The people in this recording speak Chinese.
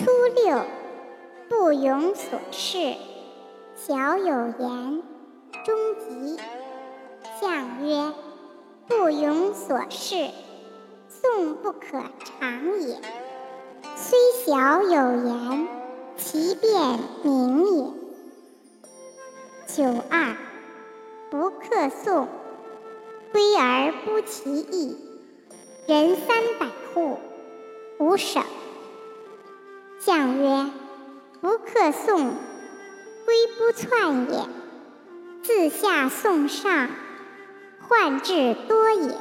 初六，不庸所事，小有言，终吉。象曰：不庸所事，讼不可长也。虽小有言，其辩明也。九二，不克讼，归而不其义。人三百户，无省。相曰：不克宋，归不篡也。自下送上，患至多也。